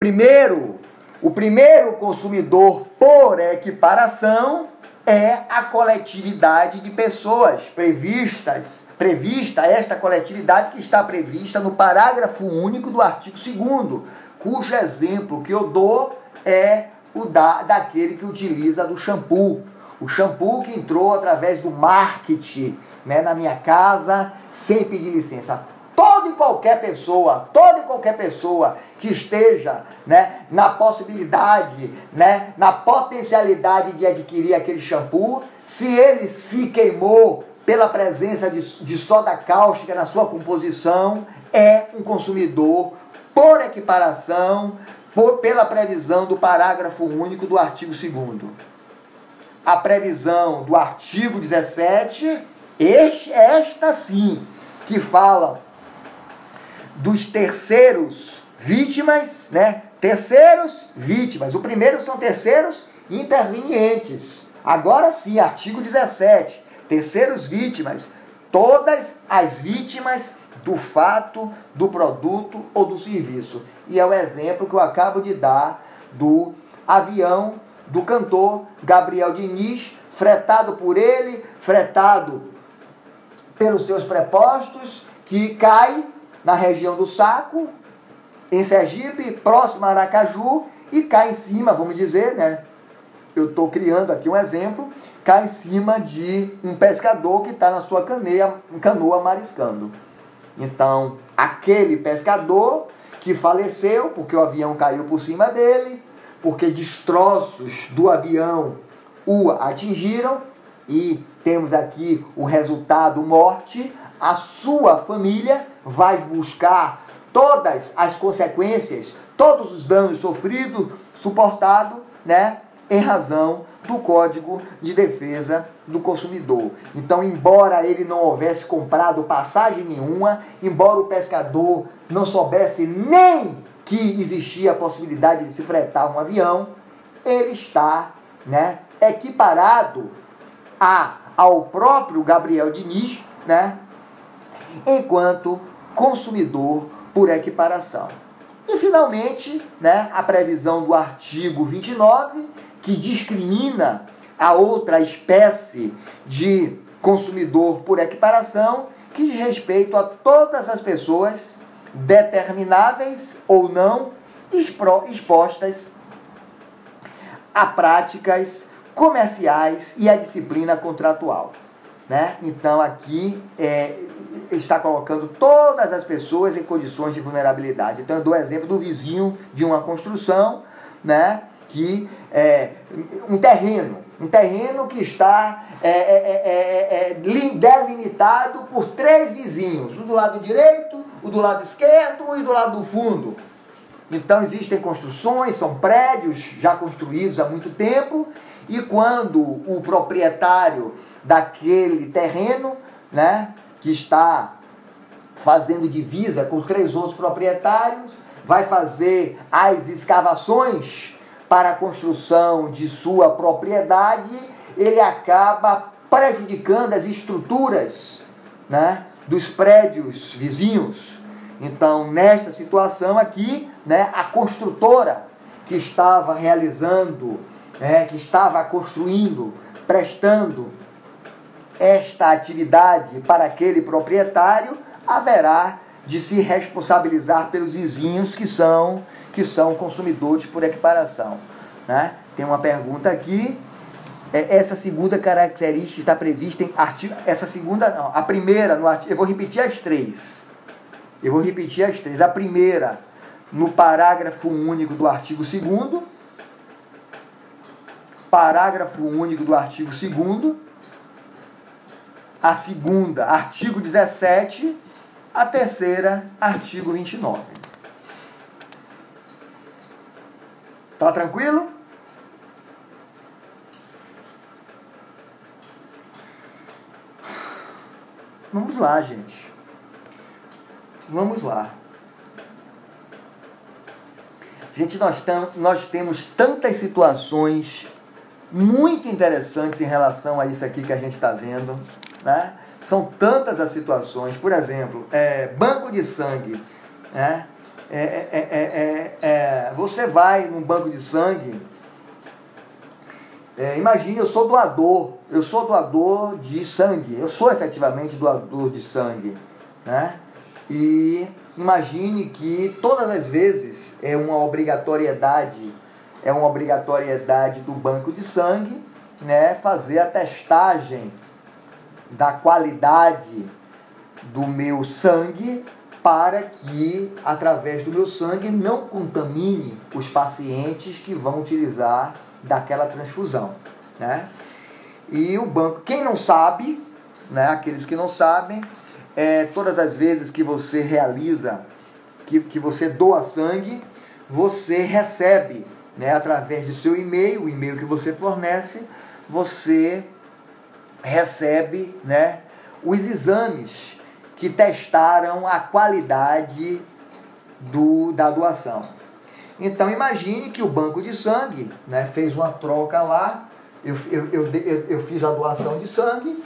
Primeiro, o primeiro consumidor por equiparação é a coletividade de pessoas previstas, prevista esta coletividade que está prevista no parágrafo único do artigo 2 cujo exemplo que eu dou é o da, daquele que utiliza do shampoo. O shampoo que entrou através do marketing né, na minha casa sem pedir licença toda e qualquer pessoa, toda e qualquer pessoa que esteja né, na possibilidade, né, na potencialidade de adquirir aquele shampoo, se ele se queimou pela presença de, de soda cáustica na sua composição, é um consumidor por equiparação, por, pela previsão do parágrafo único do artigo 2 A previsão do artigo 17, este, esta sim, que fala dos terceiros vítimas, né? Terceiros vítimas. O primeiro são terceiros intervenientes. Agora sim, artigo 17. Terceiros vítimas. Todas as vítimas do fato, do produto ou do serviço. E é o exemplo que eu acabo de dar do avião do cantor Gabriel Diniz, fretado por ele, fretado pelos seus prepostos, que cai na região do Saco, em Sergipe, próximo a Aracaju, e cai em cima, vamos dizer, né? Eu estou criando aqui um exemplo, cai em cima de um pescador que está na sua caneia, canoa mariscando. Então, aquele pescador que faleceu porque o avião caiu por cima dele, porque destroços do avião o atingiram, e temos aqui o resultado morte, a sua família vai buscar todas as consequências, todos os danos sofridos, suportados, né, em razão do Código de Defesa do Consumidor. Então, embora ele não houvesse comprado passagem nenhuma, embora o pescador não soubesse nem que existia a possibilidade de se fretar um avião, ele está, né, equiparado a ao próprio Gabriel Diniz, né, enquanto consumidor por equiparação. E finalmente, né, a previsão do artigo 29, que discrimina a outra espécie de consumidor por equiparação, que diz respeito a todas as pessoas determináveis ou não expostas a práticas comerciais e a disciplina contratual. Né? Então aqui é, está colocando todas as pessoas em condições de vulnerabilidade. Então eu dou o exemplo do vizinho de uma construção, né? que é um terreno, um terreno que está é, é, é, é delimitado por três vizinhos, o do lado direito, o do lado esquerdo e do lado do fundo. Então existem construções, são prédios já construídos há muito tempo, e quando o proprietário daquele terreno, né, que está fazendo divisa com três outros proprietários, vai fazer as escavações para a construção de sua propriedade, ele acaba prejudicando as estruturas né, dos prédios vizinhos. Então, nesta situação aqui, né, a construtora que estava realizando, né, que estava construindo, prestando esta atividade para aquele proprietário, haverá de se responsabilizar pelos vizinhos que são que são consumidores por equiparação. Né? Tem uma pergunta aqui. É, essa segunda característica está prevista em artigo. Essa segunda, não. A primeira, no artigo. Eu vou repetir as três. Eu vou repetir as três. A primeira, no parágrafo único do artigo 2. Parágrafo único do artigo 2 a segunda, artigo 17, a terceira, artigo 29. Tá tranquilo? Vamos lá, gente. Vamos lá. Gente, nós, tam, nós temos tantas situações muito interessantes em relação a isso aqui que a gente está vendo. Né? São tantas as situações, por exemplo, é, banco de sangue. Né? É, é, é, você vai num banco de sangue, imagine, eu sou doador, eu sou doador de sangue, eu sou efetivamente doador de sangue, né? E imagine que todas as vezes é uma obrigatoriedade, é uma obrigatoriedade do banco de sangue, né, fazer a testagem da qualidade do meu sangue para que, através do meu sangue, não contamine os pacientes que vão utilizar daquela transfusão. Né? E o banco, quem não sabe, né, aqueles que não sabem, é, todas as vezes que você realiza, que, que você doa sangue, você recebe, né, através do seu e-mail, o e-mail que você fornece, você recebe né, os exames que testaram a qualidade do, da doação. Então imagine que o banco de sangue né, fez uma troca lá, eu, eu, eu, eu, fiz a doação de sangue,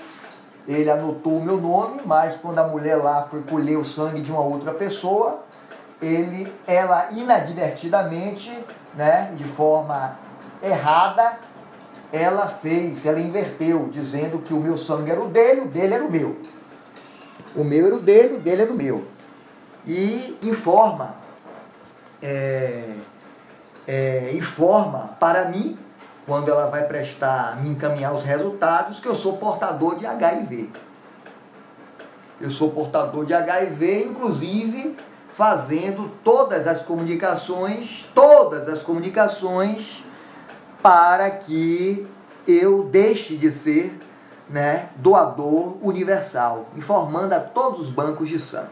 ele anotou o meu nome, mas quando a mulher lá foi colher o sangue de uma outra pessoa, ele, ela inadvertidamente, né, de forma errada, ela fez, ela inverteu, dizendo que o meu sangue era o dele, o dele era o meu. O meu era o dele, o dele era o meu. E informa, é, é, informa para mim, quando ela vai prestar, me encaminhar os resultados, que eu sou portador de HIV. Eu sou portador de HIV, inclusive fazendo todas as comunicações, todas as comunicações para que eu deixe de ser né, doador universal, informando a todos os bancos de sangue.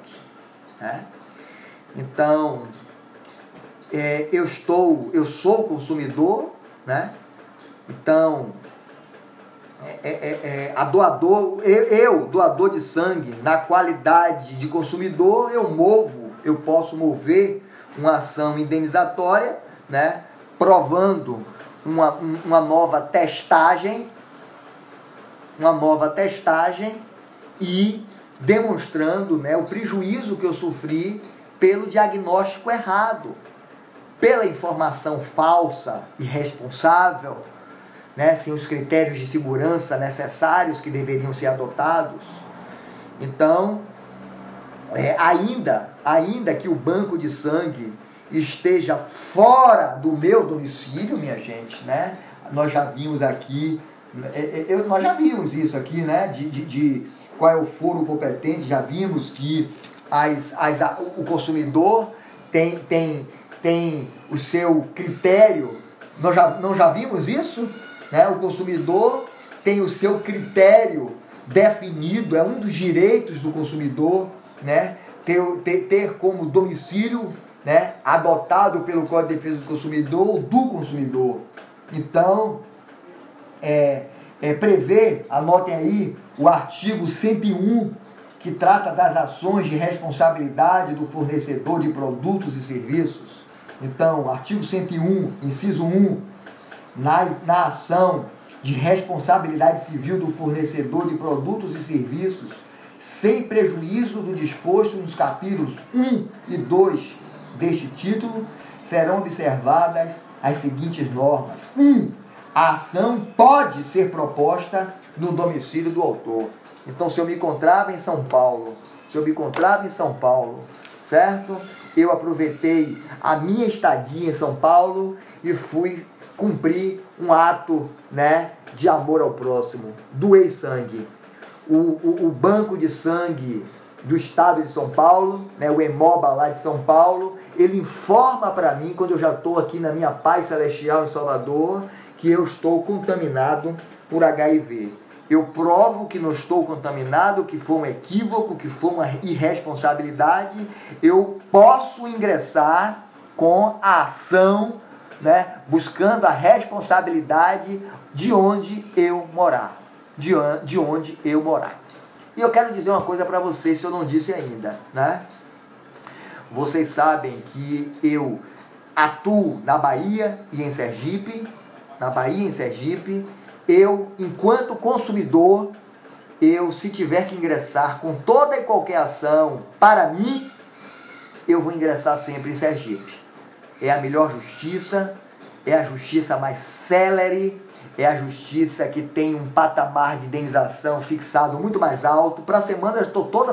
Né? Então, é, eu estou, eu sou consumidor, né? Então, é, é, é, é a doador, eu, eu, doador de sangue, na qualidade de consumidor, eu movo, eu posso mover uma ação indenizatória, né? Provando uma, uma nova testagem, uma nova testagem e demonstrando né, o prejuízo que eu sofri pelo diagnóstico errado, pela informação falsa e responsável, né, sem os critérios de segurança necessários que deveriam ser adotados. Então, é, ainda, ainda que o banco de sangue esteja fora do meu domicílio, minha gente, né? Nós já vimos aqui, é, é, eu, nós já vimos isso aqui, né? De, de, de qual é o foro competente, já vimos que as, as, o consumidor tem, tem, tem o seu critério, nós já, não já vimos isso? Né? O consumidor tem o seu critério definido, é um dos direitos do consumidor, né? ter, ter, ter como domicílio né, adotado pelo Código de Defesa do Consumidor ou do consumidor. Então, é, é, prevê, anotem aí, o artigo 101, que trata das ações de responsabilidade do fornecedor de produtos e serviços. Então, artigo 101, inciso 1, na, na ação de responsabilidade civil do fornecedor de produtos e serviços, sem prejuízo do disposto nos capítulos 1 e 2 deste título serão observadas as seguintes normas. 1. Um, a ação pode ser proposta no domicílio do autor. Então, se eu me encontrava em São Paulo, se eu me encontrava em São Paulo, certo? Eu aproveitei a minha estadia em São Paulo e fui cumprir um ato, né, de amor ao próximo. Doei sangue. O, o, o banco de sangue do estado de São Paulo, né, o EMOBA lá de São Paulo, ele informa para mim, quando eu já estou aqui na minha paz celestial em Salvador, que eu estou contaminado por HIV. Eu provo que não estou contaminado, que foi um equívoco, que foi uma irresponsabilidade. Eu posso ingressar com a ação, né, buscando a responsabilidade de onde eu morar. De, de onde eu morar. E eu quero dizer uma coisa para vocês, se eu não disse ainda, né? Vocês sabem que eu atuo na Bahia e em Sergipe, na Bahia e em Sergipe. Eu, enquanto consumidor, eu, se tiver que ingressar com toda e qualquer ação para mim, eu vou ingressar sempre em Sergipe. É a melhor justiça, é a justiça mais célere, é a justiça que tem um patamar de indenização fixado muito mais alto. Para a semana eu estou toda,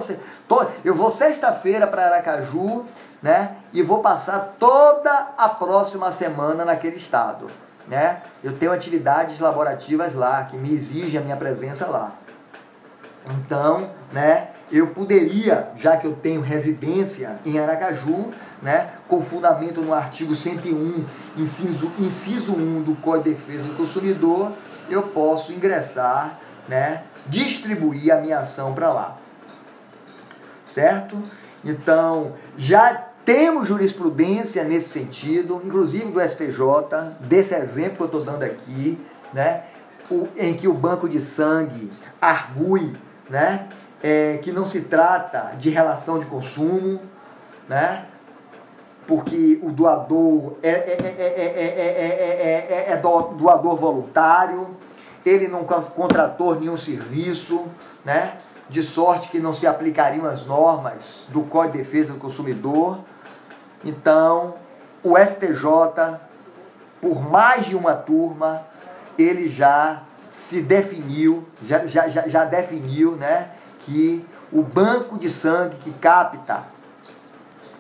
eu vou sexta-feira para Aracaju, né? E vou passar toda a próxima semana naquele estado, né? Eu tenho atividades laborativas lá que me exigem a minha presença lá. Então, né, eu poderia, já que eu tenho residência em Aracaju, né, com fundamento no artigo 101, inciso, inciso 1 do Código de Defesa do Consumidor, eu posso ingressar, né, distribuir a minha ação para lá. Certo? Então, já temos jurisprudência nesse sentido, inclusive do STJ, desse exemplo que eu estou dando aqui, né, em que o banco de sangue argue né, é, que não se trata de relação de consumo, né, porque o doador é, é, é, doador voluntário, ele não contratou nenhum serviço, né, de sorte que não se aplicariam as normas do Código de Defesa do Consumidor. Então, o STJ, por mais de uma turma, ele já se definiu, já, já, já definiu né, que o banco de sangue que capta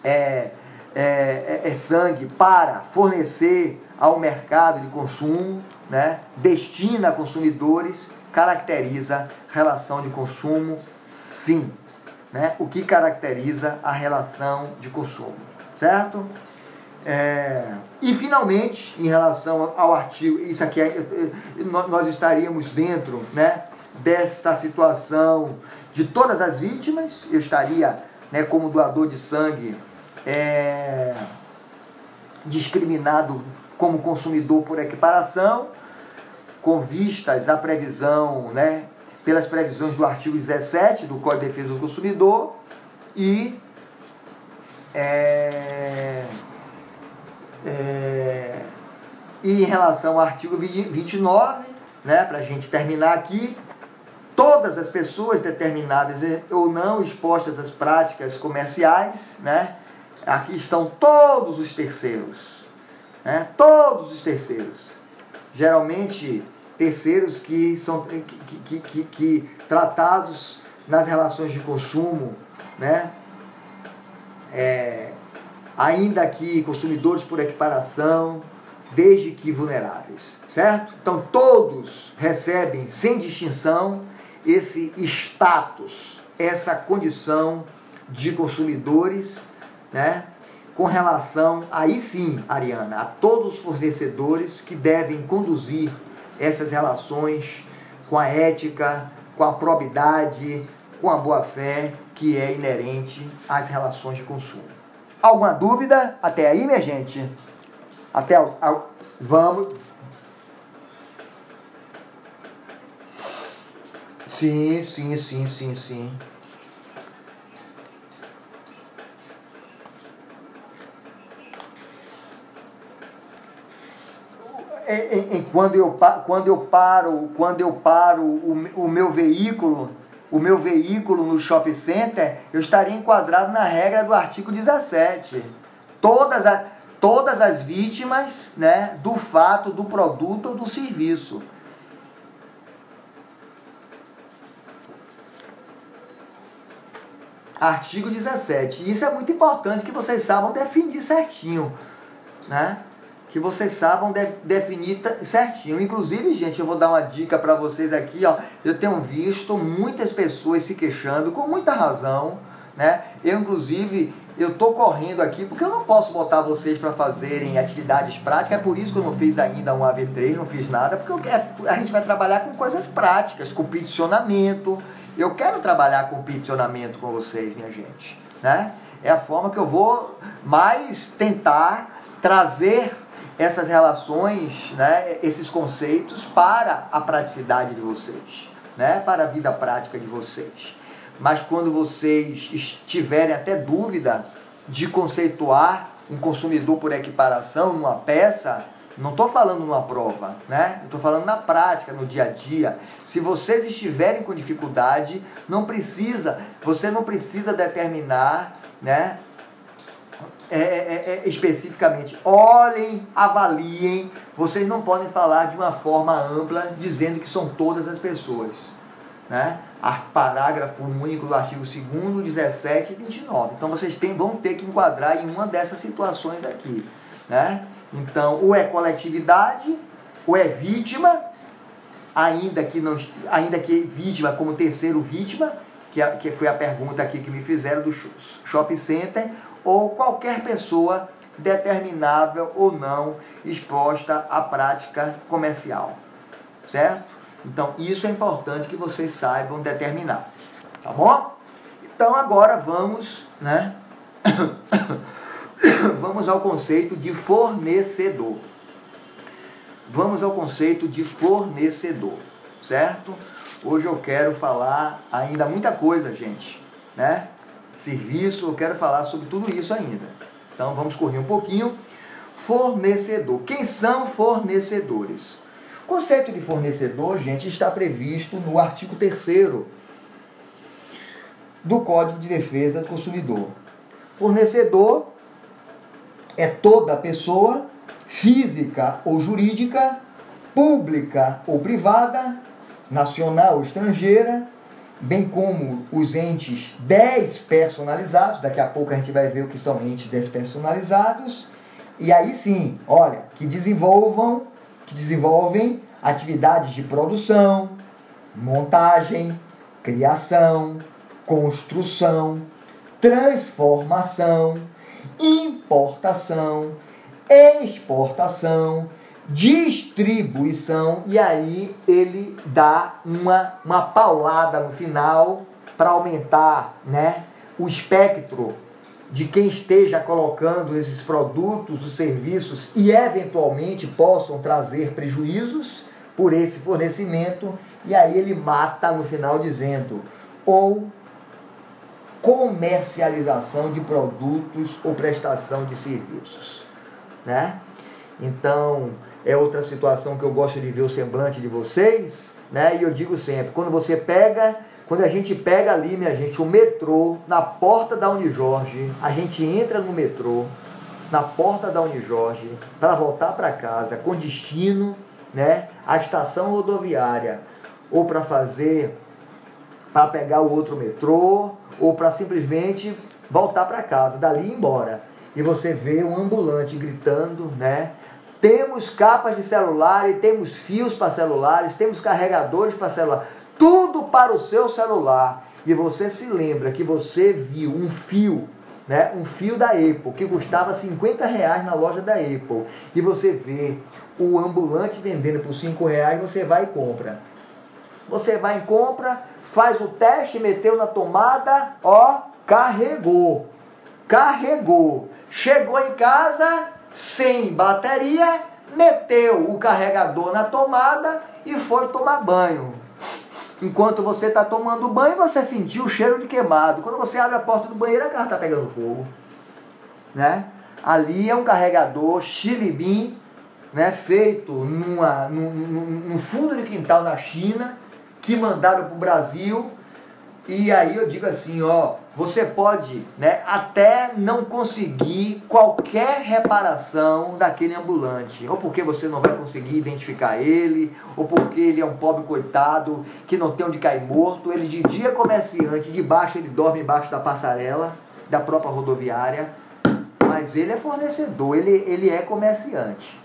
é, é, é, é, sangue para fornecer ao mercado de consumo, né, destina a consumidores, caracteriza relação de consumo, sim. Né? O que caracteriza a relação de consumo, certo? É, e finalmente, em relação ao artigo, isso aqui é, nós estaríamos dentro né, desta situação de todas as vítimas, eu estaria né, como doador de sangue é, discriminado como consumidor por equiparação, com vistas à previsão, né, pelas previsões do artigo 17 do Código de Defesa do Consumidor e é, é, e em relação ao artigo 29, né, para a gente terminar aqui, todas as pessoas determinadas ou não expostas às práticas comerciais, né, aqui estão todos os terceiros, né, todos os terceiros, geralmente terceiros que são que, que, que, que tratados nas relações de consumo, né, é, ainda que consumidores por equiparação, desde que vulneráveis, certo? Então todos recebem sem distinção esse status, essa condição de consumidores, né? Com relação, aí sim, Ariana, a todos os fornecedores que devem conduzir essas relações com a ética, com a probidade, com a boa-fé que é inerente às relações de consumo. Alguma dúvida até aí, minha gente? Até vamos. Sim, sim, sim, sim, sim. Em, em, quando, eu, quando eu paro, quando eu paro o, o meu veículo o meu veículo no shopping center, eu estaria enquadrado na regra do artigo 17. Todas, a, todas as vítimas né, do fato, do produto ou do serviço. Artigo 17. Isso é muito importante que vocês saibam definir certinho. Né? que vocês saibam de, definir certinho. Inclusive, gente, eu vou dar uma dica para vocês aqui, ó. Eu tenho visto muitas pessoas se queixando com muita razão, né? Eu inclusive eu tô correndo aqui porque eu não posso botar vocês para fazerem atividades práticas. É por isso que eu não fiz ainda um AV3, não fiz nada, porque eu a gente vai trabalhar com coisas práticas, com peticionamento. Eu quero trabalhar com peticionamento com vocês, minha gente, né? É a forma que eu vou mais tentar trazer essas relações, né, esses conceitos para a praticidade de vocês, né, para a vida prática de vocês. Mas quando vocês tiverem até dúvida de conceituar um consumidor por equiparação numa peça, não estou falando numa prova, né? Estou falando na prática, no dia a dia. Se vocês estiverem com dificuldade, não precisa, você não precisa determinar, né? é, é, é, especificamente. Olhem, avaliem. Vocês não podem falar de uma forma ampla, dizendo que são todas as pessoas. Né? Parágrafo único do artigo 2 17 e 29. Então vocês têm, vão ter que enquadrar em uma dessas situações aqui. Né? Então, ou é coletividade, ou é vítima, ainda que, não, ainda que vítima como terceiro vítima, que, que foi a pergunta aqui que me fizeram do shopping center, ou qualquer pessoa determinável ou não exposta à prática comercial. Certo? Então, isso é importante que vocês saibam determinar. Tá bom? Então, agora vamos, né? vamos ao conceito de fornecedor. Vamos ao conceito de fornecedor, certo? Hoje eu quero falar ainda muita coisa, gente, né? Serviço, eu quero falar sobre tudo isso ainda. Então vamos correr um pouquinho. Fornecedor. Quem são fornecedores? O conceito de fornecedor, gente, está previsto no artigo 3 do Código de Defesa do Consumidor. Fornecedor é toda pessoa física ou jurídica, pública ou privada, nacional ou estrangeira, bem como os entes despersonalizados, daqui a pouco a gente vai ver o que são entes despersonalizados, e aí sim, olha, que desenvolvam, que desenvolvem atividades de produção, montagem, criação, construção, transformação, importação, exportação, distribuição, e aí ele dá uma, uma paulada no final para aumentar né, o espectro de quem esteja colocando esses produtos, os serviços e eventualmente possam trazer prejuízos por esse fornecimento, e aí ele mata no final dizendo ou comercialização de produtos ou prestação de serviços, né? Então, é outra situação que eu gosto de ver o semblante de vocês, né? E eu digo sempre, quando você pega, quando a gente pega ali, minha gente, o metrô na porta da Unijorge, a gente entra no metrô na porta da Unijorge para voltar para casa com destino, né, à estação rodoviária ou para fazer para pegar o outro metrô ou para simplesmente voltar para casa, dali embora. E você vê um ambulante gritando, né? Temos capas de celular e temos fios para celulares, temos carregadores para celular, tudo para o seu celular. E você se lembra que você viu um fio, né? Um fio da Apple que custava 50 reais na loja da Apple. E você vê o ambulante vendendo por 5 reais, você vai e compra. Você vai e compra, faz o teste, meteu na tomada, ó, carregou. Carregou. Chegou em casa, sem bateria, meteu o carregador na tomada e foi tomar banho. Enquanto você está tomando banho, você sentiu o cheiro de queimado. Quando você abre a porta do banheiro, a casa está pegando fogo. Né? Ali é um carregador Xilibim, né, feito numa, no, no, no fundo de quintal na China, que mandaram para o Brasil e aí eu digo assim, ó, você pode, né, até não conseguir qualquer reparação daquele ambulante, ou porque você não vai conseguir identificar ele, ou porque ele é um pobre coitado que não tem onde cair morto. Ele de dia é comerciante, de baixo ele dorme embaixo da passarela da própria rodoviária, mas ele é fornecedor, ele, ele é comerciante.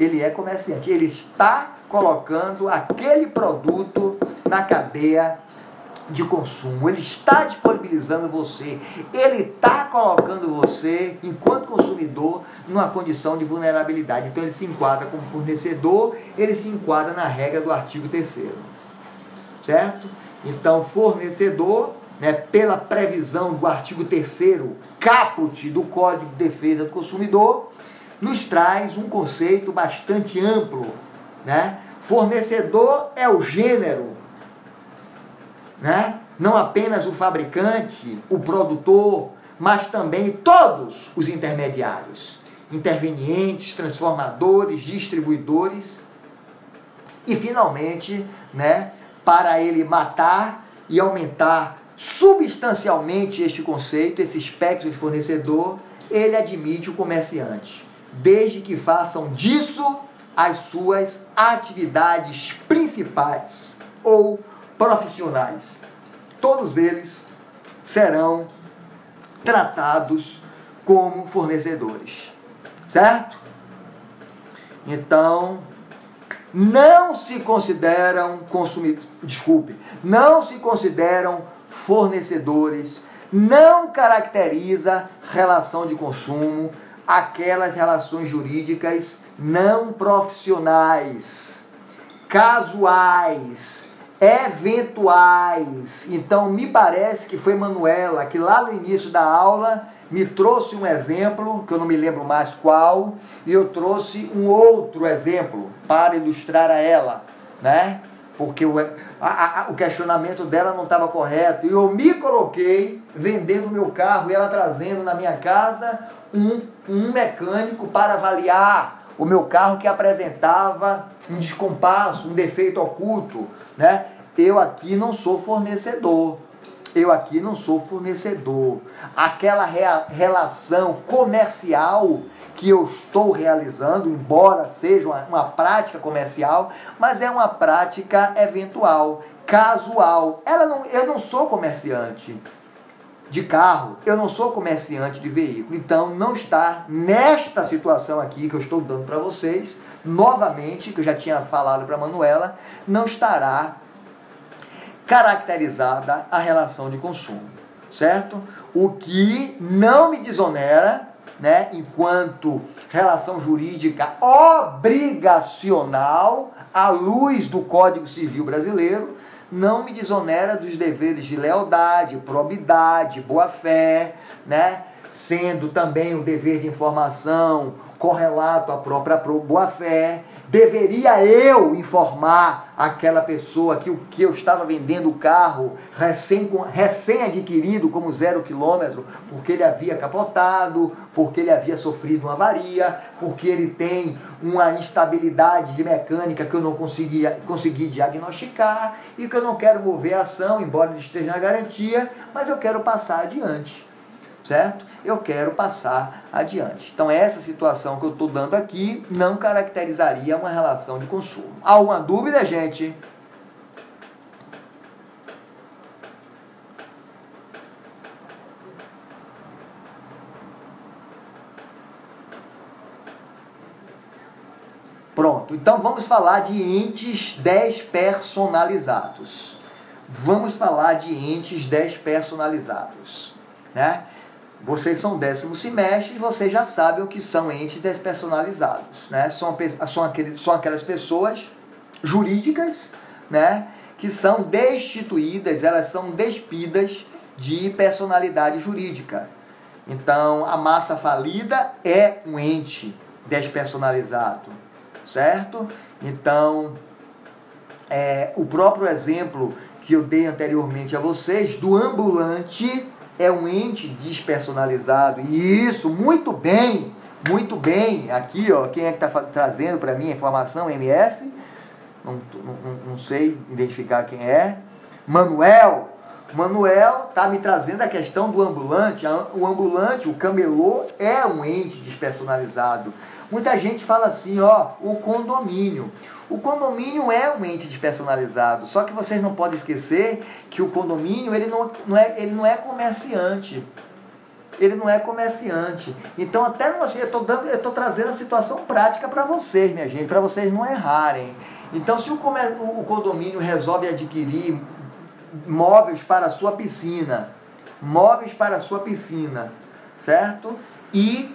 Ele é comerciante, ele está colocando aquele produto na cadeia de consumo, ele está disponibilizando você, ele está colocando você, enquanto consumidor, numa condição de vulnerabilidade. Então ele se enquadra como fornecedor, ele se enquadra na regra do artigo 3 certo? Então, fornecedor, né, pela previsão do artigo 3 caput do Código de Defesa do Consumidor, nos traz um conceito bastante amplo, né? Fornecedor é o gênero né? não apenas o fabricante, o produtor, mas também todos os intermediários, intervenientes, transformadores, distribuidores. E finalmente, né, para ele matar e aumentar substancialmente este conceito, esse espectro de fornecedor, ele admite o comerciante, desde que façam disso as suas atividades principais ou profissionais. Todos eles serão tratados como fornecedores. Certo? Então, não se consideram consumidores, desculpe, não se consideram fornecedores, não caracteriza relação de consumo aquelas relações jurídicas não profissionais, casuais, eventuais. Então, me parece que foi Manuela que lá no início da aula me trouxe um exemplo, que eu não me lembro mais qual, e eu trouxe um outro exemplo para ilustrar a ela, né? Porque o, a, a, o questionamento dela não estava correto. E eu me coloquei vendendo meu carro e ela trazendo na minha casa um, um mecânico para avaliar o meu carro que apresentava um descompasso, um defeito oculto, né? Eu aqui não sou fornecedor. Eu aqui não sou fornecedor. Aquela rea relação comercial que eu estou realizando, embora seja uma, uma prática comercial, mas é uma prática eventual, casual. Ela não, eu não sou comerciante de carro, eu não sou comerciante de veículo. Então, não está nesta situação aqui que eu estou dando para vocês, novamente, que eu já tinha falado para a Manuela, não estará caracterizada a relação de consumo, certo? O que não me desonera, né, enquanto relação jurídica obrigacional à luz do Código Civil Brasileiro, não me desonera dos deveres de lealdade, probidade, boa-fé, né? Sendo também o dever de informação correlato à própria boa-fé. Deveria eu informar aquela pessoa que o que eu estava vendendo o carro recém, recém adquirido como zero quilômetro, porque ele havia capotado, porque ele havia sofrido uma avaria, porque ele tem uma instabilidade de mecânica que eu não conseguia, consegui diagnosticar e que eu não quero mover a ação, embora ele esteja na garantia, mas eu quero passar adiante certo? Eu quero passar adiante. Então, essa situação que eu estou dando aqui não caracterizaria uma relação de consumo. Alguma dúvida, gente? Pronto, então vamos falar de entes despersonalizados. Vamos falar de entes despersonalizados, né? Vocês são décimo semestre e vocês já sabem o que são entes despersonalizados. Né? São, são, aqueles, são aquelas pessoas jurídicas né? que são destituídas, elas são despidas de personalidade jurídica. Então, a massa falida é um ente despersonalizado, certo? Então, é, o próprio exemplo que eu dei anteriormente a vocês do ambulante é um ente despersonalizado. E isso, muito bem, muito bem. Aqui, ó, quem é que está trazendo para mim a informação? MF? Não, não, não sei identificar quem é. Manuel. Manuel está me trazendo a questão do ambulante. O ambulante, o camelô, é um ente despersonalizado. Muita gente fala assim, ó, o condomínio. O condomínio é um ente despersonalizado, só que vocês não podem esquecer que o condomínio ele não, não, é, ele não é comerciante. Ele não é comerciante. Então, até você, eu estou dando, eu trazendo a situação prática para vocês, minha gente, para vocês não errarem. Então, se o, o condomínio resolve adquirir móveis para a sua piscina, móveis para a sua piscina, certo? E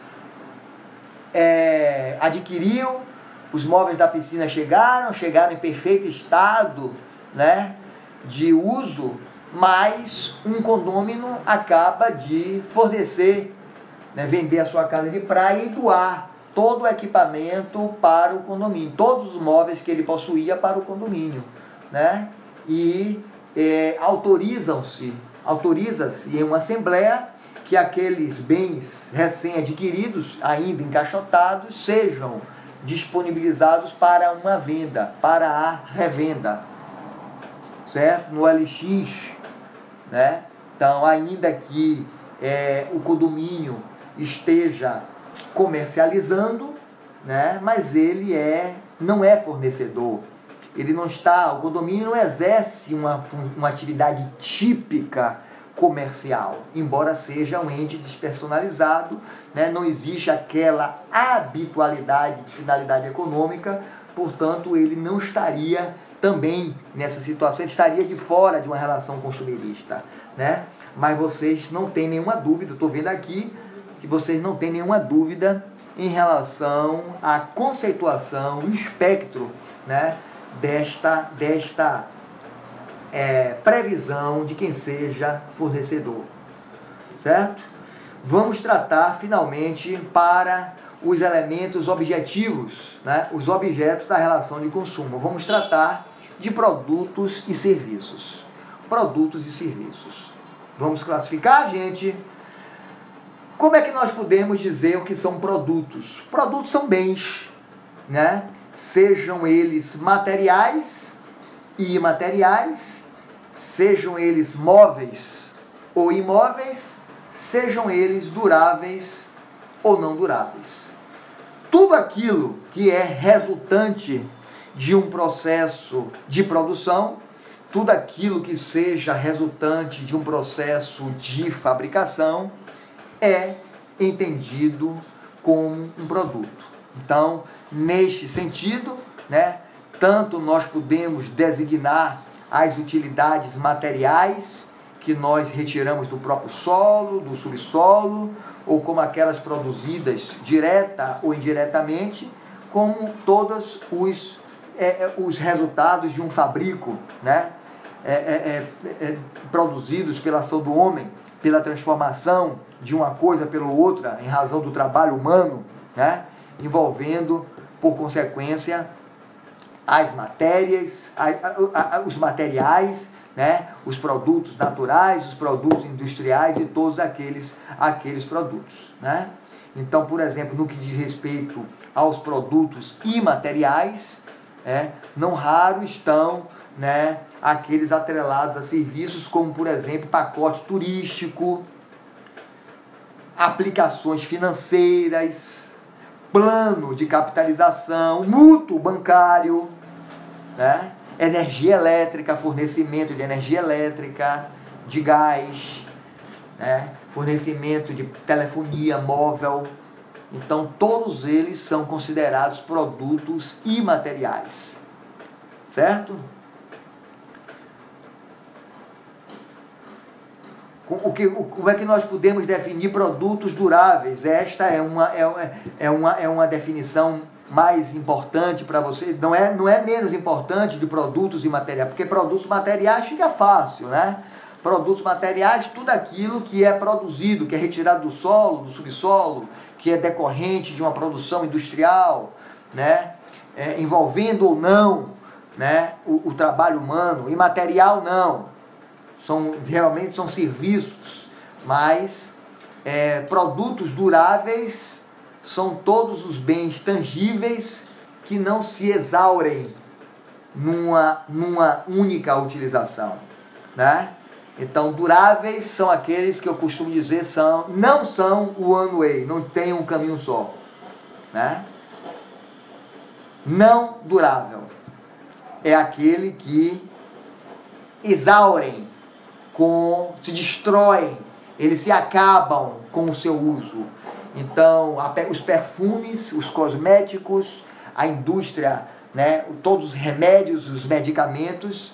é, adquiriu, os móveis da piscina chegaram, chegaram em perfeito estado né, de uso, mas um condômino acaba de fornecer, né, vender a sua casa de praia e doar todo o equipamento para o condomínio, todos os móveis que ele possuía para o condomínio. Né? E é, autorizam-se, autoriza-se em uma assembleia que aqueles bens recém-adquiridos, ainda encaixotados, sejam disponibilizados para uma venda, para a revenda, certo? No LX, né? Então, ainda que é, o condomínio esteja comercializando, né? mas ele é, não é fornecedor. Ele não está, o condomínio não exerce uma, uma atividade típica comercial, embora seja um ente despersonalizado, né? não existe aquela habitualidade de finalidade econômica, portanto, ele não estaria também nessa situação, estaria de fora de uma relação consumirista. Né? Mas vocês não têm nenhuma dúvida, estou vendo aqui que vocês não têm nenhuma dúvida em relação à conceituação, o espectro né, desta, desta é, previsão de quem seja fornecedor. Certo? Vamos tratar finalmente para os elementos objetivos, né, os objetos da relação de consumo. Vamos tratar de produtos e serviços. Produtos e serviços. Vamos classificar, gente? Como é que nós podemos dizer o que são produtos? Produtos são bens, né? Sejam eles materiais e imateriais, sejam eles móveis ou imóveis, sejam eles duráveis ou não duráveis. Tudo aquilo que é resultante de um processo de produção, tudo aquilo que seja resultante de um processo de fabricação, é entendido como um produto. Então, neste sentido, né, tanto nós podemos designar as utilidades materiais que nós retiramos do próprio solo, do subsolo, ou como aquelas produzidas direta ou indiretamente, como todos os, é, é os resultados de um fabrico, né? É, é, é, é produzidos pela ação do homem, pela transformação de uma coisa pela outra, em razão do trabalho humano, né? envolvendo, por consequência, as matérias, a, a, os materiais, né? os produtos naturais, os produtos industriais e todos aqueles, aqueles produtos. Né? Então, por exemplo, no que diz respeito aos produtos imateriais, é, não raro estão né, aqueles atrelados a serviços como, por exemplo, pacote turístico, aplicações financeiras, plano de capitalização, mútuo bancário, né? energia elétrica, fornecimento de energia elétrica, de gás, né? fornecimento de telefonia móvel. Então, todos eles são considerados produtos imateriais. Certo? O que, como é que nós podemos definir produtos duráveis? Esta é uma, é, é uma, é uma definição mais importante para você. Não é, não é menos importante de produtos e materiais, porque produtos materiais fica fácil, né? Produtos materiais, tudo aquilo que é produzido, que é retirado do solo, do subsolo, que é decorrente de uma produção industrial, né? É, envolvendo ou não né? o, o trabalho humano, imaterial não são realmente são serviços, mas é, produtos duráveis são todos os bens tangíveis que não se exaurem numa, numa única utilização, né? Então, duráveis são aqueles que eu costumo dizer são, não são o one way, não tem um caminho só, né? Não durável é aquele que exaurem com se destroem, eles se acabam com o seu uso. Então, os perfumes, os cosméticos, a indústria, né, todos os remédios, os medicamentos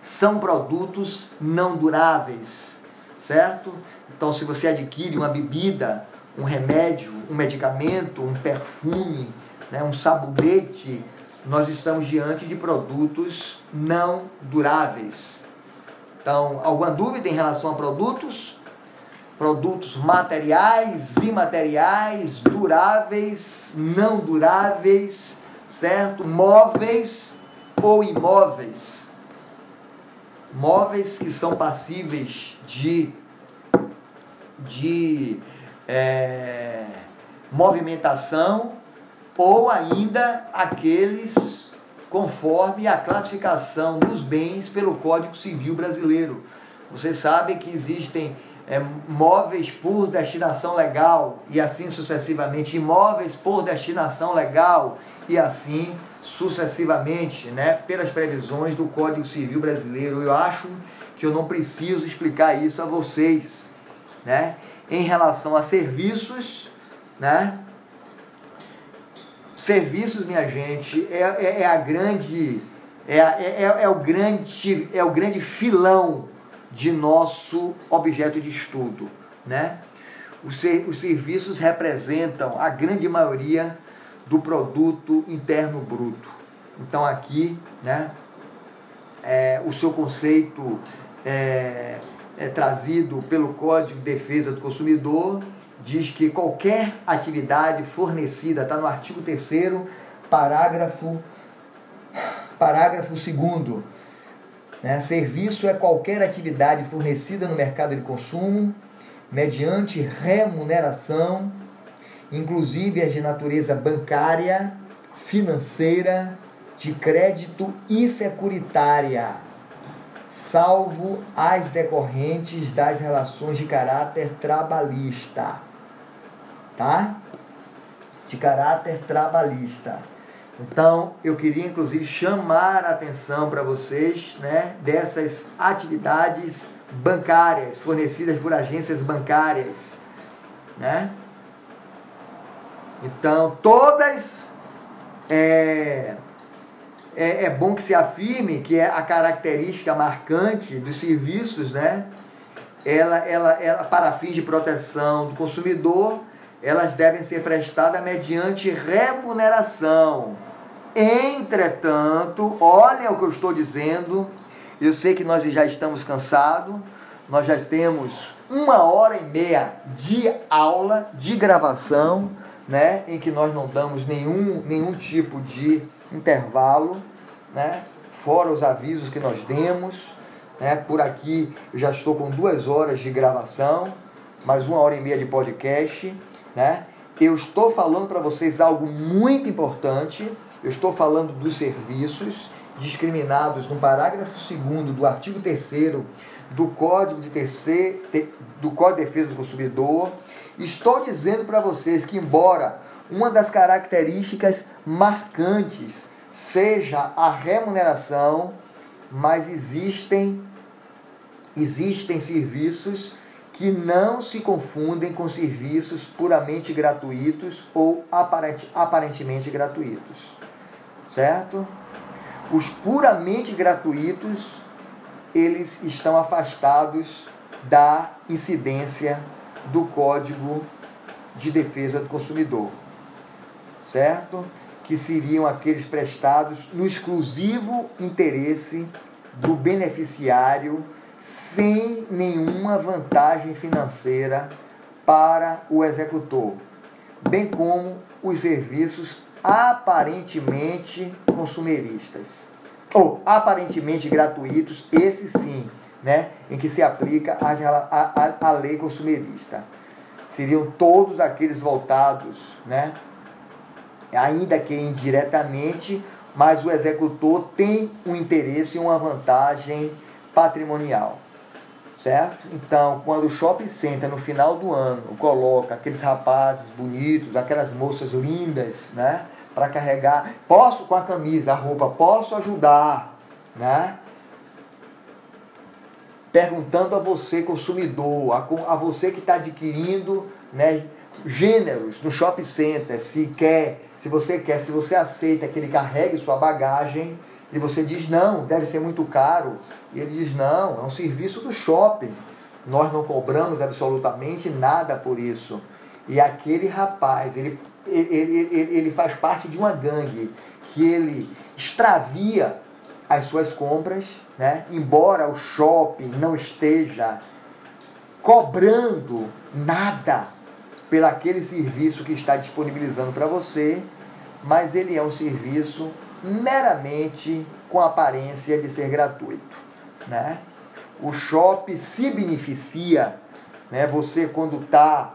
são produtos não duráveis, certo? Então, se você adquire uma bebida, um remédio, um medicamento, um perfume, né, um sabonete, nós estamos diante de produtos não duráveis. Então, alguma dúvida em relação a produtos? Produtos materiais, imateriais, duráveis, não duráveis, certo? Móveis ou imóveis. Móveis que são passíveis de, de é, movimentação ou ainda aqueles conforme a classificação dos bens pelo Código Civil Brasileiro. Você sabe que existem é, móveis por destinação legal e assim sucessivamente, imóveis por destinação legal e assim sucessivamente, né, pelas previsões do Código Civil Brasileiro. Eu acho que eu não preciso explicar isso a vocês, né? Em relação a serviços, né? Serviços, minha gente, é, é, é a grande é, é, é, o grande é o grande filão de nosso objeto de estudo, né? Os, ser, os serviços representam a grande maioria do produto interno bruto. Então aqui, né, é, o seu conceito é, é trazido pelo Código de Defesa do Consumidor diz que qualquer atividade fornecida, está no artigo 3 parágrafo parágrafo 2 né? Serviço é qualquer atividade fornecida no mercado de consumo mediante remuneração, inclusive as de natureza bancária, financeira, de crédito e securitária, salvo as decorrentes das relações de caráter trabalhista. Tá? De caráter trabalhista. Então, eu queria inclusive chamar a atenção para vocês né, dessas atividades bancárias fornecidas por agências bancárias. Né? Então, todas. É, é, é, bom que se afirme que é a característica marcante dos serviços, né? Ela, ela, ela, para fins de proteção do consumidor, elas devem ser prestadas mediante remuneração. Entretanto, olha o que eu estou dizendo, eu sei que nós já estamos cansados, nós já temos uma hora e meia de aula, de gravação, né, em que nós não damos nenhum, nenhum tipo de intervalo, né, fora os avisos que nós demos. Né, por aqui eu já estou com duas horas de gravação, mais uma hora e meia de podcast. Né? Eu estou falando para vocês algo muito importante. Eu estou falando dos serviços discriminados no parágrafo 2 do artigo 3 do Código de terceiro, do Código de Defesa do Consumidor. Estou dizendo para vocês que embora uma das características marcantes seja a remuneração, mas existem existem serviços que não se confundem com serviços puramente gratuitos ou aparente, aparentemente gratuitos. Certo? Os puramente gratuitos, eles estão afastados da incidência do Código de Defesa do Consumidor. Certo? Que seriam aqueles prestados no exclusivo interesse do beneficiário sem nenhuma vantagem financeira para o executor, bem como os serviços aparentemente consumeristas ou aparentemente gratuitos, esse sim, né, em que se aplica a, a, a lei consumerista. Seriam todos aqueles voltados, né, ainda que indiretamente, mas o executor tem um interesse e uma vantagem patrimonial. Certo? Então, quando o shopping center no final do ano coloca aqueles rapazes bonitos, aquelas moças lindas, né, para carregar, posso com a camisa, a roupa, posso ajudar, né? Perguntando a você consumidor, a, a você que está adquirindo, né, gêneros no shopping center, se quer, se você quer, se você aceita que ele carregue sua bagagem e você diz não, deve ser muito caro, e ele diz: não, é um serviço do shopping. Nós não cobramos absolutamente nada por isso. E aquele rapaz, ele, ele, ele, ele faz parte de uma gangue que ele extravia as suas compras, né? embora o shopping não esteja cobrando nada pelo aquele serviço que está disponibilizando para você, mas ele é um serviço meramente com aparência de ser gratuito né? O shopping se beneficia, né? Você quando está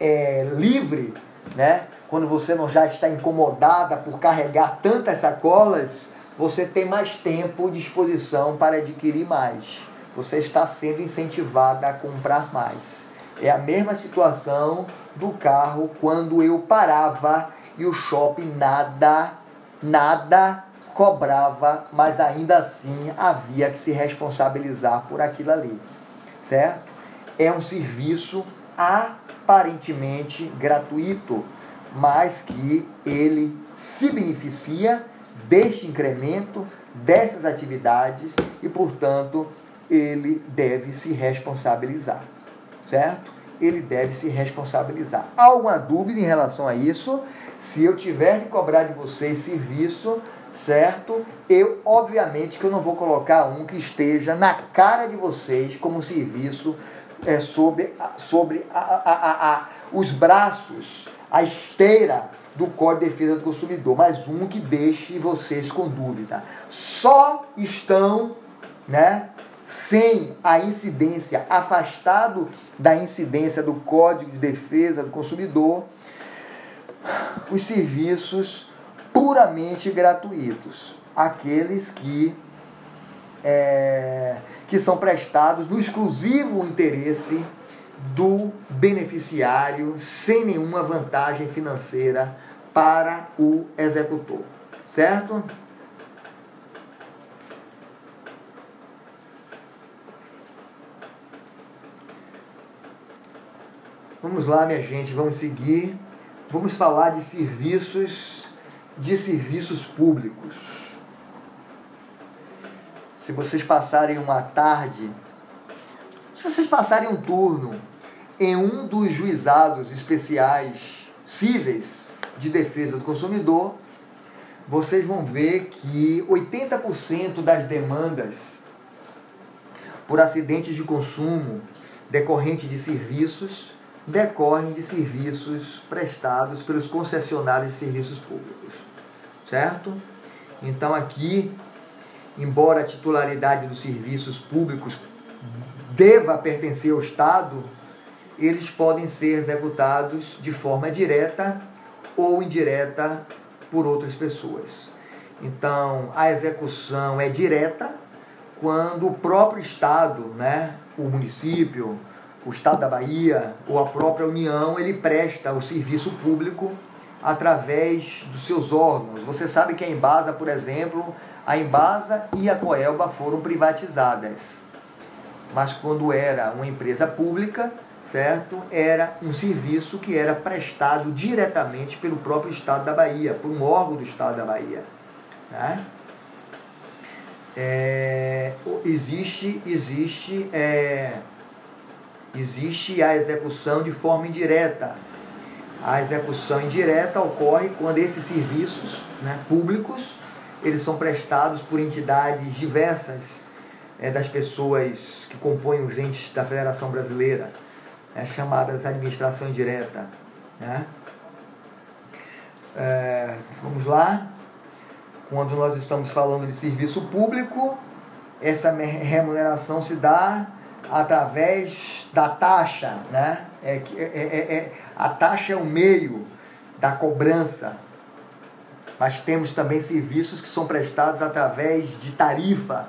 é, livre, né? Quando você não já está incomodada por carregar tantas sacolas, você tem mais tempo à disposição para adquirir mais. você está sendo incentivada a comprar mais. É a mesma situação do carro quando eu parava e o shopping nada, nada cobrava, mas ainda assim havia que se responsabilizar por aquilo ali, certo? É um serviço aparentemente gratuito, mas que ele se beneficia deste incremento dessas atividades e, portanto, ele deve se responsabilizar, certo? Ele deve se responsabilizar. Há alguma dúvida em relação a isso? Se eu tiver de cobrar de vocês serviço, certo? Eu, obviamente, que eu não vou colocar um que esteja na cara de vocês como serviço é, sobre, sobre a, a, a, os braços, a esteira do Código de Defesa do Consumidor, mas um que deixe vocês com dúvida. Só estão, né, sem a incidência, afastado da incidência do Código de Defesa do Consumidor, os serviços puramente gratuitos, aqueles que é, que são prestados no exclusivo interesse do beneficiário, sem nenhuma vantagem financeira para o executor, certo? Vamos lá, minha gente, vamos seguir. Vamos falar de serviços de serviços públicos. Se vocês passarem uma tarde, se vocês passarem um turno em um dos juizados especiais cíveis de defesa do consumidor, vocês vão ver que 80% das demandas por acidentes de consumo decorrente de serviços decorrem de serviços prestados pelos concessionários de serviços públicos. Certo? Então aqui, embora a titularidade dos serviços públicos deva pertencer ao Estado, eles podem ser executados de forma direta ou indireta por outras pessoas. Então, a execução é direta quando o próprio Estado, né, o município, o Estado da Bahia ou a própria União, ele presta o serviço público através dos seus órgãos. Você sabe que a Embasa, por exemplo, a Embasa e a Coelba foram privatizadas. Mas quando era uma empresa pública, certo? Era um serviço que era prestado diretamente pelo próprio Estado da Bahia, por um órgão do Estado da Bahia. Né? É, existe, existe é, existe a execução de forma indireta. A execução indireta ocorre quando esses serviços né, públicos eles são prestados por entidades diversas é, das pessoas que compõem os entes da Federação Brasileira, né, chamadas administração indireta. Né? É, vamos lá. Quando nós estamos falando de serviço público, essa remuneração se dá através da taxa, né? É, é, é, é, a taxa é o meio da cobrança, mas temos também serviços que são prestados através de tarifa,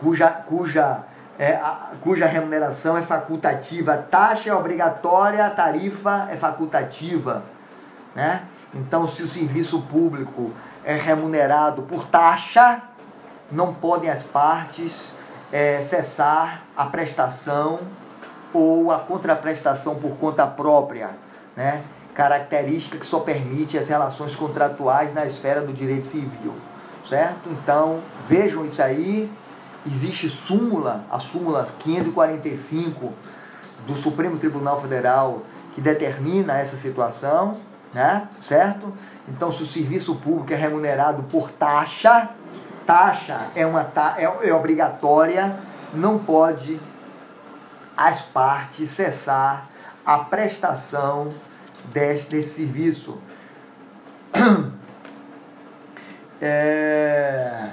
cuja, cuja, é, a, cuja remuneração é facultativa. Taxa é obrigatória, a tarifa é facultativa. Né? Então, se o serviço público é remunerado por taxa, não podem as partes é, cessar a prestação ou a contraprestação por conta própria, né? característica que só permite as relações contratuais na esfera do direito civil, certo? Então, vejam isso aí, existe súmula, a súmula 545 do Supremo Tribunal Federal que determina essa situação, né? certo? Então, se o serviço público é remunerado por taxa, taxa é, uma ta é, é obrigatória, não pode as partes cessar a prestação deste, serviço. É...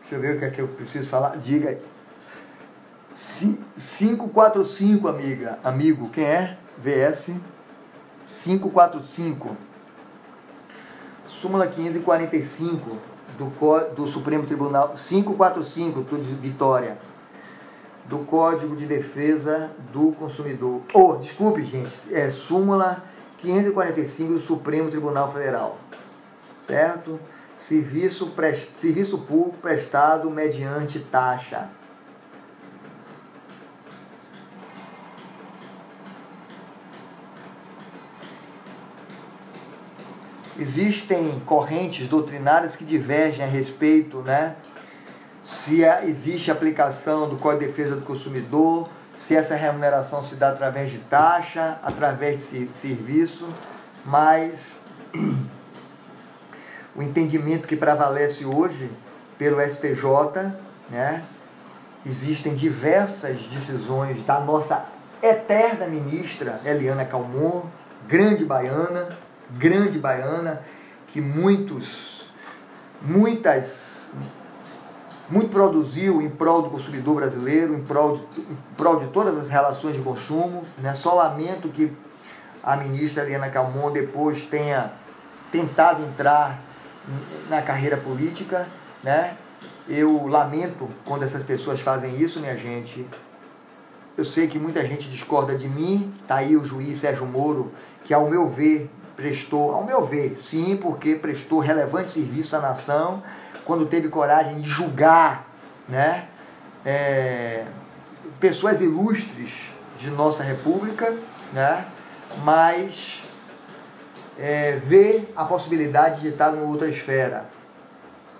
Deixa eu ver o que é que eu preciso falar. Diga aí. 545, amiga. Amigo, quem é? VS 545 súmula 545 do, do Supremo Tribunal 545 de Vitória do Código de Defesa do Consumidor. Oh, desculpe, gente, é súmula 545 do Supremo Tribunal Federal. Certo? Serviço, prest... Serviço público prestado mediante taxa. Existem correntes doutrinárias que divergem a respeito, né? Se existe aplicação do Código de Defesa do Consumidor, se essa remuneração se dá através de taxa, através de serviço, mas o entendimento que prevalece hoje pelo STJ, né? Existem diversas decisões da nossa eterna ministra Eliana Calmon, grande baiana, grande baiana, que muitos, muitas, muito produziu em prol do consumidor brasileiro, em prol de, em prol de todas as relações de consumo. Né? Só lamento que a ministra Eliana Calmon depois tenha tentado entrar na carreira política, né? Eu lamento quando essas pessoas fazem isso, minha gente. Eu sei que muita gente discorda de mim. Tá aí o juiz Sérgio Moro, que ao meu ver prestou, ao meu ver, sim, porque prestou relevante serviço à nação, quando teve coragem de julgar, né? É, pessoas ilustres de nossa república, né? Mas é, vê a possibilidade de estar em outra esfera.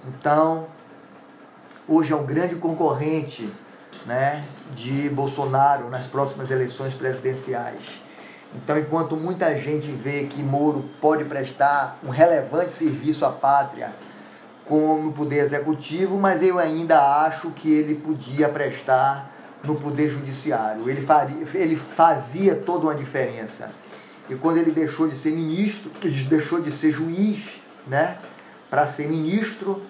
Então, hoje é um grande concorrente né, de Bolsonaro nas próximas eleições presidenciais. Então, enquanto muita gente vê que Moro pode prestar um relevante serviço à pátria como poder executivo, mas eu ainda acho que ele podia prestar no poder judiciário. Ele, faria, ele fazia toda uma diferença. E quando ele deixou de ser ministro, deixou de ser juiz, né, para ser ministro,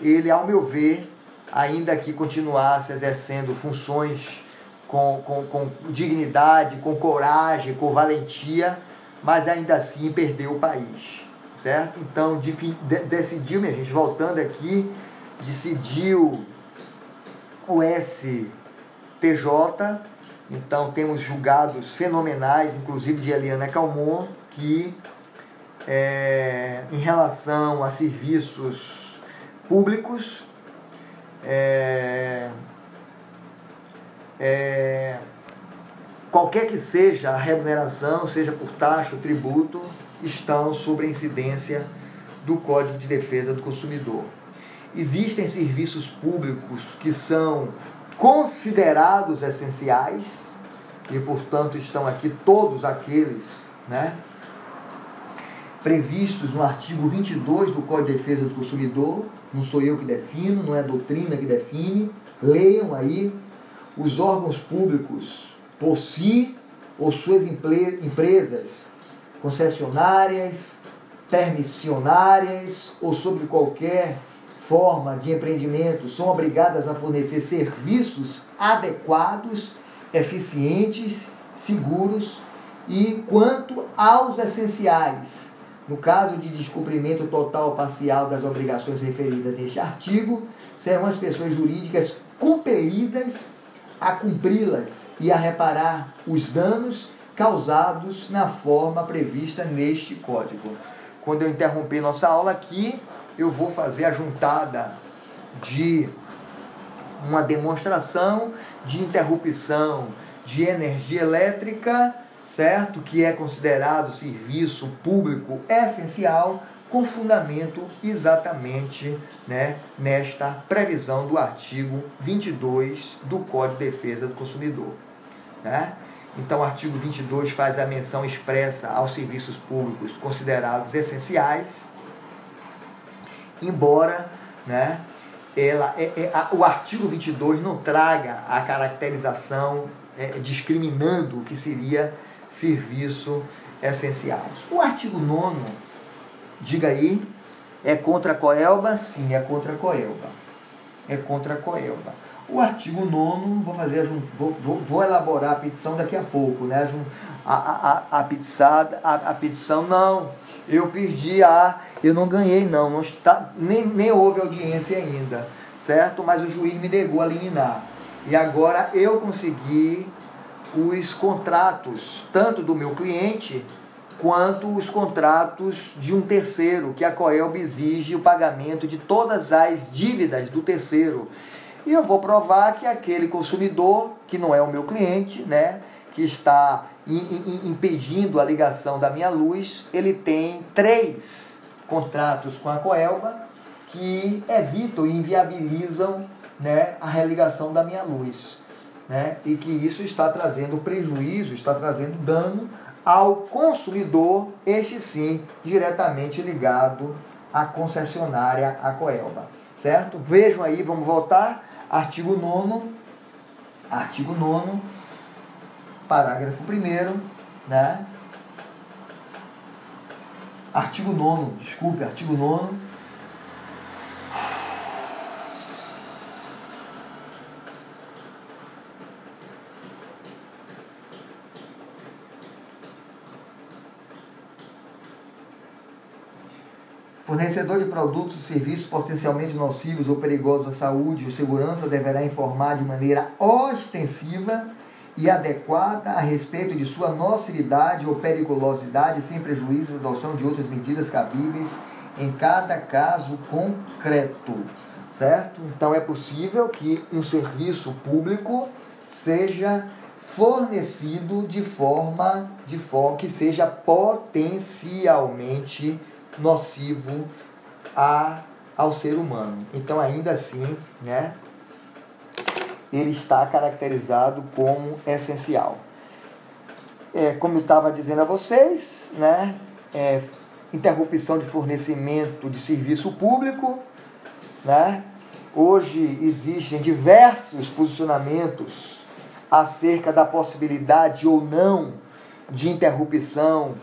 ele, ao meu ver, ainda que continuasse exercendo funções com, com, com dignidade, com coragem, com valentia, mas ainda assim perdeu o país, certo? Então de, decidiu, minha gente, voltando aqui, decidiu o STJ então temos julgados fenomenais, inclusive de Eliana Calmon, que é, em relação a serviços públicos, é, é, qualquer que seja a remuneração, seja por taxa ou tributo, estão sob a incidência do Código de Defesa do Consumidor. Existem serviços públicos que são considerados essenciais, e portanto estão aqui todos aqueles, né? Previstos no artigo 22 do Código de Defesa do Consumidor, não sou eu que defino, não é doutrina que define, leiam aí, os órgãos públicos, por si ou suas empresas, concessionárias, permissionárias ou sobre qualquer forma de empreendimento são obrigadas a fornecer serviços adequados, eficientes, seguros e quanto aos essenciais. No caso de descumprimento total ou parcial das obrigações referidas neste artigo, serão as pessoas jurídicas compelidas a cumpri-las e a reparar os danos causados na forma prevista neste código. Quando eu interromper nossa aula aqui, eu vou fazer a juntada de uma demonstração de interrupção de energia elétrica, certo? Que é considerado serviço público essencial, com fundamento exatamente né, nesta previsão do artigo 22 do Código de Defesa do Consumidor. Né? Então, o artigo 22 faz a menção expressa aos serviços públicos considerados essenciais, embora né, ela, é, é, a, o artigo 22 não traga a caracterização é, discriminando o que seria serviço essenciais. O artigo 9, diga aí, é contra a Coelba? Sim, é contra a Coelba. É contra a Coelba. O artigo 9, vou fazer, vou, vou, vou, elaborar a petição daqui a pouco, né? A, a, a, a, petição, a, a petição, não, eu pedi a Eu não ganhei, não, não está, nem, nem houve audiência ainda, certo? Mas o juiz me negou a liminar. E agora eu consegui os contratos, tanto do meu cliente quanto os contratos de um terceiro, que a Coelb exige o pagamento de todas as dívidas do terceiro. E eu vou provar que aquele consumidor, que não é o meu cliente, né, que está impedindo a ligação da minha luz, ele tem três contratos com a Coelba que evitam e inviabilizam né, a religação da minha luz. Né, e que isso está trazendo prejuízo, está trazendo dano ao consumidor, este sim, diretamente ligado à concessionária, a Coelba. Certo? Vejam aí, vamos voltar. Artigo 9 artigo 9 parágrafo 1 né? Artigo 9 desculpe, artigo 9 Fornecedor de produtos e serviços potencialmente nocivos ou perigosos à saúde ou segurança deverá informar de maneira ostensiva e adequada a respeito de sua nocividade ou periculosidade, sem prejuízo da adoção de outras medidas cabíveis em cada caso concreto. Certo? Então é possível que um serviço público seja fornecido de forma de forma que seja potencialmente nocivo a, ao ser humano. Então, ainda assim, né, ele está caracterizado como essencial. É, como eu estava dizendo a vocês, né, é, interrupção de fornecimento de serviço público, né, hoje existem diversos posicionamentos acerca da possibilidade ou não de interrupção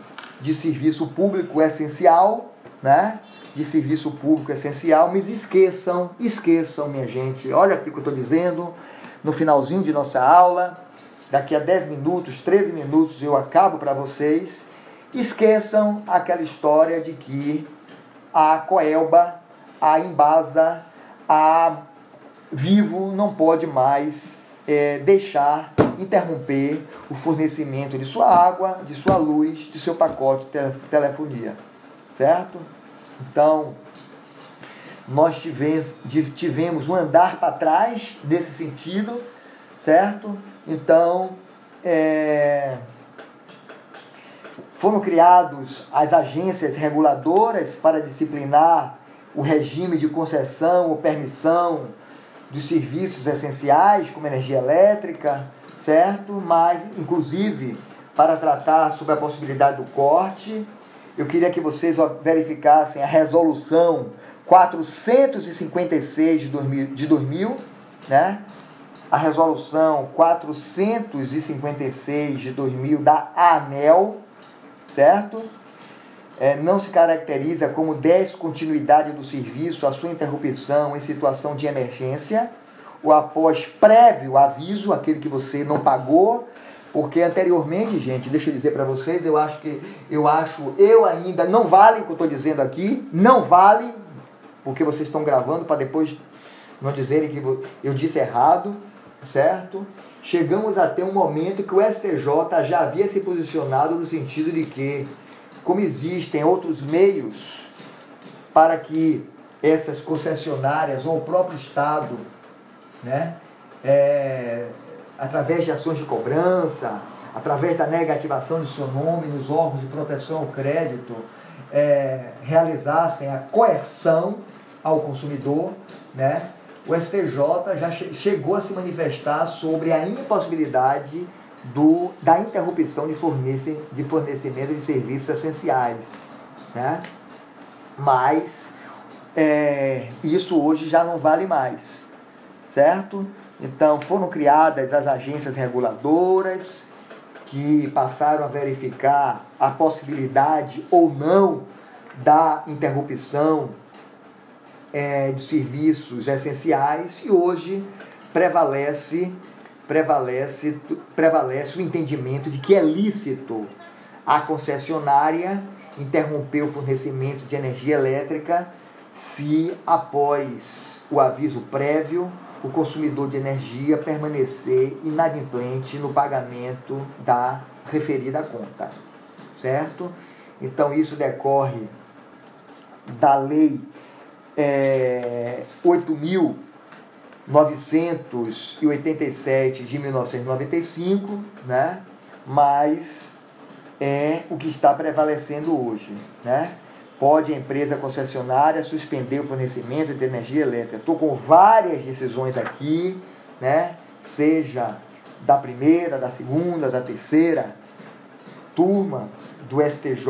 de serviço público essencial, né? De serviço público essencial, mas esqueçam, esqueçam, minha gente. Olha aqui o que eu estou dizendo no finalzinho de nossa aula. Daqui a 10 minutos, 13 minutos eu acabo para vocês. Esqueçam aquela história de que a Coelba, a Embasa, a Vivo não pode mais é, deixar interromper o fornecimento de sua água, de sua luz, de seu pacote de telefonia. Certo? Então, nós tivemos, tivemos um andar para trás nesse sentido, certo? Então, é, foram criados as agências reguladoras para disciplinar o regime de concessão ou permissão dos serviços essenciais, como energia elétrica, certo? Mas, inclusive, para tratar sobre a possibilidade do corte, eu queria que vocês verificassem a resolução 456 de 2000, de 2000 né? A resolução 456 de 2000 da ANEL, certo? É, não se caracteriza como descontinuidade do serviço a sua interrupção em situação de emergência ou após prévio aviso, aquele que você não pagou, porque anteriormente, gente, deixa eu dizer para vocês, eu acho que eu acho, eu ainda não vale o que eu estou dizendo aqui, não vale, porque vocês estão gravando para depois não dizerem que eu disse errado, certo? Chegamos até um momento que o STJ já havia se posicionado no sentido de que, como existem outros meios para que essas concessionárias ou o próprio Estado né? É, através de ações de cobrança, através da negativação de seu nome nos órgãos de proteção ao crédito, é, realizassem a coerção ao consumidor, né? o STJ já chegou a se manifestar sobre a impossibilidade do, da interrupção de, fornece, de fornecimento de serviços essenciais. Né? Mas é, isso hoje já não vale mais certo? Então foram criadas as agências reguladoras que passaram a verificar a possibilidade ou não da interrupção é, de serviços essenciais e hoje prevalece prevalece prevalece o entendimento de que é lícito a concessionária interromper o fornecimento de energia elétrica se, após o aviso prévio, o consumidor de energia permanecer inadimplente no pagamento da referida conta. Certo? Então, isso decorre da Lei é, 8.987 de 1995, né? mas é o que está prevalecendo hoje. Né? Pode a empresa concessionária suspender o fornecimento de energia elétrica. Estou com várias decisões aqui, né? seja da primeira, da segunda, da terceira turma do STJ,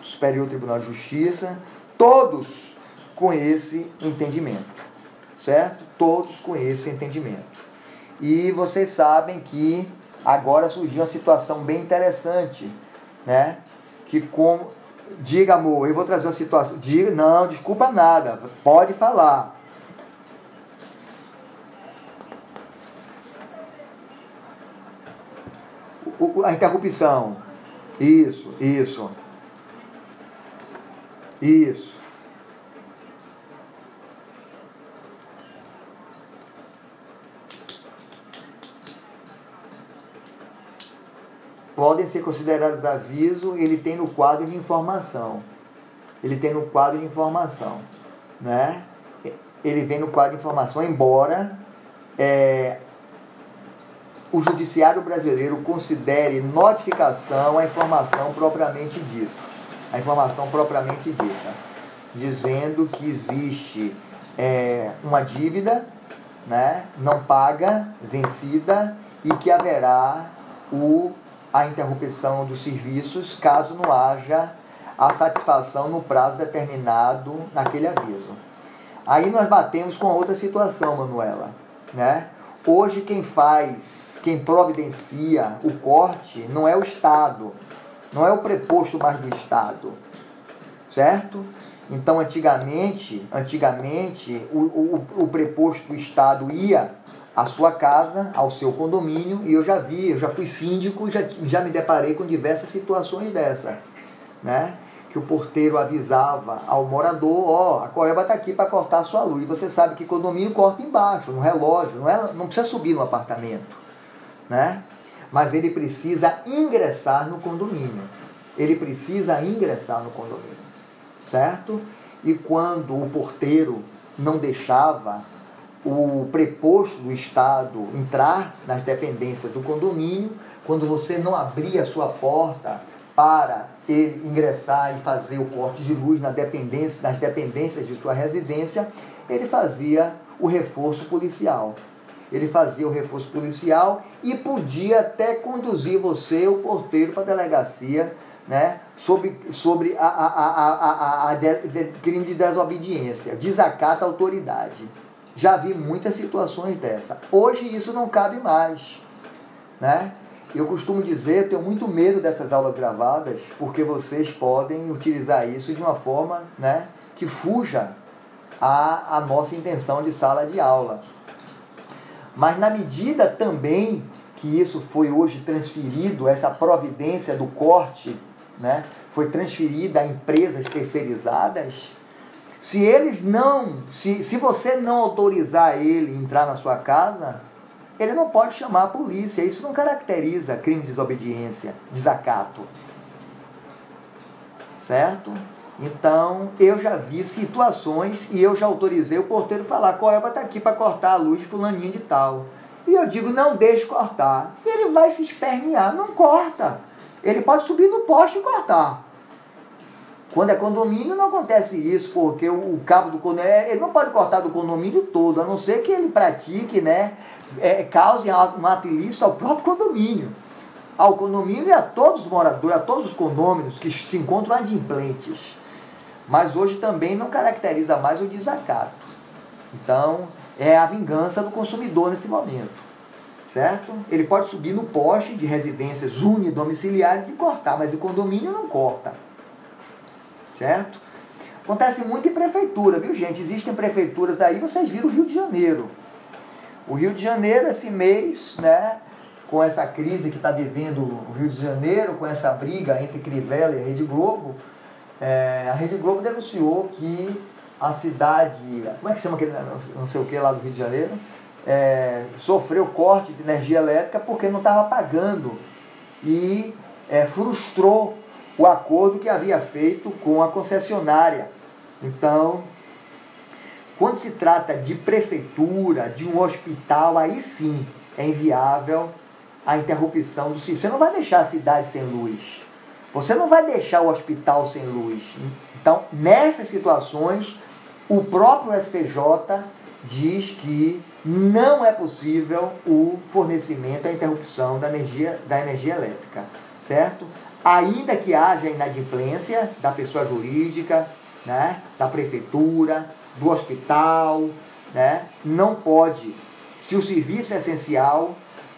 Superior Tribunal de Justiça, todos com esse entendimento, certo? Todos com esse entendimento. E vocês sabem que agora surgiu uma situação bem interessante, né? Que com diga amor, eu vou trazer uma situação, diga, não, desculpa nada, pode falar. O, a interrupção. Isso, isso. Isso. Podem ser considerados aviso, ele tem no quadro de informação. Ele tem no quadro de informação. Né? Ele vem no quadro de informação, embora é, o judiciário brasileiro considere notificação a informação propriamente dita a informação propriamente dita, dizendo que existe é, uma dívida né, não paga, vencida, e que haverá o, a interrupção dos serviços caso não haja a satisfação no prazo determinado naquele aviso. Aí nós batemos com outra situação, Manuela. Né? Hoje quem faz, quem providencia o corte não é o Estado, não é o preposto mais do Estado, certo? Então, antigamente, antigamente o, o, o preposto do Estado ia à sua casa, ao seu condomínio, e eu já vi, eu já fui síndico, já, já me deparei com diversas situações dessa, né? Que o porteiro avisava ao morador, ó, oh, a Coeba está aqui para cortar a sua luz. E você sabe que condomínio corta embaixo, no relógio, não, é, não precisa subir no apartamento, né? mas ele precisa ingressar no condomínio. Ele precisa ingressar no condomínio, certo? E quando o porteiro não deixava o preposto do Estado entrar nas dependências do condomínio, quando você não abria a sua porta para ele ingressar e fazer o corte de luz na dependência, nas dependências de sua residência, ele fazia o reforço policial ele fazia o reforço policial e podia até conduzir você, o porteiro, para a delegacia né, sobre, sobre a, a, a, a, a de, de, crime de desobediência, desacata a autoridade. Já vi muitas situações dessa. Hoje isso não cabe mais. Né? Eu costumo dizer, tenho muito medo dessas aulas gravadas, porque vocês podem utilizar isso de uma forma né, que fuja a, a nossa intenção de sala de aula. Mas na medida também que isso foi hoje transferido, essa providência do corte, né, foi transferida a empresas terceirizadas, se eles não, se, se você não autorizar ele entrar na sua casa, ele não pode chamar a polícia. Isso não caracteriza crime de desobediência, desacato. Certo? Então, eu já vi situações e eu já autorizei o porteiro falar: Coelba está aqui para cortar a luz de fulaninho de tal. E eu digo: não deixe cortar. E ele vai se espernear, não corta. Ele pode subir no poste e cortar. Quando é condomínio, não acontece isso, porque o, cabo do condomínio, é, ele não pode cortar do condomínio todo, a não ser que ele pratique, né, é, cause um ato ilícito ao próprio condomínio. Ao condomínio e a todos os moradores, a todos os condôminos que se encontram adimplentes mas hoje também não caracteriza mais o desacato. Então, é a vingança do consumidor nesse momento. Certo? Ele pode subir no poste de residências unidomiciliares e cortar, mas o condomínio não corta. Certo? Acontece muito em prefeitura, viu, gente? Existem prefeituras aí, vocês viram o Rio de Janeiro. O Rio de Janeiro, esse mês, né, com essa crise que está vivendo o Rio de Janeiro, com essa briga entre Crivella e a Rede Globo, é, a Rede Globo denunciou que a cidade, como é que chama aquele, não sei o que lá do Rio de Janeiro, é, sofreu corte de energia elétrica porque não estava pagando e é, frustrou o acordo que havia feito com a concessionária. Então, quando se trata de prefeitura, de um hospital, aí sim é inviável a interrupção do serviço. Você não vai deixar a cidade sem luz. Você não vai deixar o hospital sem luz. Então, nessas situações, o próprio STJ diz que não é possível o fornecimento, a interrupção da energia, da energia elétrica, certo? Ainda que haja inadimplência da pessoa jurídica, né, da prefeitura, do hospital, né, não pode, se o serviço é essencial,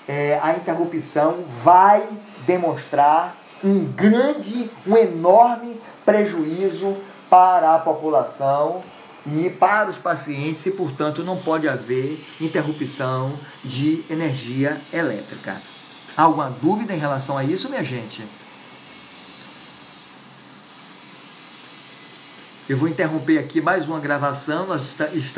é, a interrupção vai demonstrar um grande, um enorme prejuízo para a população e para os pacientes e, portanto, não pode haver interrupção de energia elétrica. Alguma dúvida em relação a isso, minha gente? Eu vou interromper aqui mais uma gravação. Nós estamos